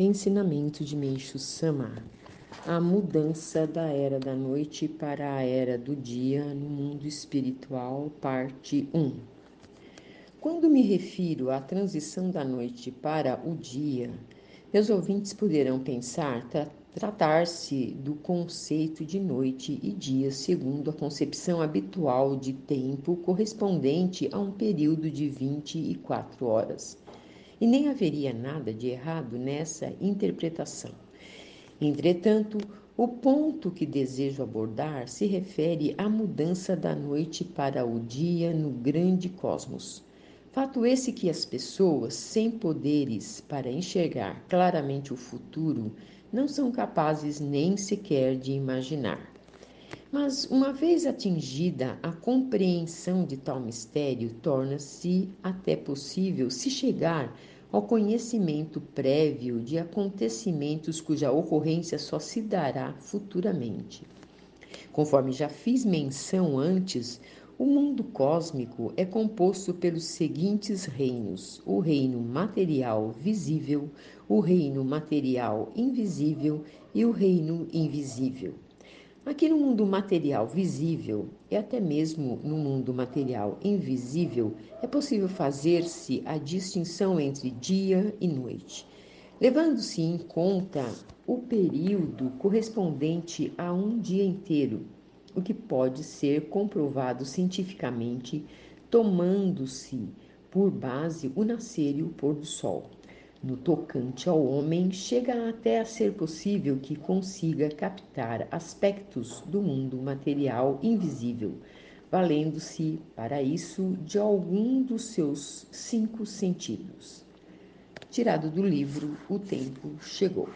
Ensinamento de Meixo Sama: A mudança da era da noite para a era do dia no mundo espiritual, parte 1. Quando me refiro à transição da noite para o dia, meus ouvintes poderão pensar tra tratar-se do conceito de noite e dia segundo a concepção habitual de tempo correspondente a um período de 24 horas e nem haveria nada de errado nessa interpretação. Entretanto, o ponto que desejo abordar se refere à mudança da noite para o dia no grande cosmos. Fato esse que as pessoas sem poderes para enxergar claramente o futuro não são capazes nem sequer de imaginar. Mas, uma vez atingida a compreensão de tal mistério, torna-se até possível se chegar ao conhecimento prévio de acontecimentos cuja ocorrência só se dará futuramente. Conforme já fiz menção antes, o mundo cósmico é composto pelos seguintes reinos: o reino material visível, o reino material invisível e o reino invisível. Aqui no mundo material visível e até mesmo no mundo material invisível, é possível fazer-se a distinção entre dia e noite, levando-se em conta o período correspondente a um dia inteiro, o que pode ser comprovado cientificamente tomando-se por base o nascer e o pôr do sol. No tocante ao homem, chega até a ser possível que consiga captar aspectos do mundo material invisível, valendo-se para isso de algum dos seus cinco sentidos. Tirado do livro O Tempo Chegou.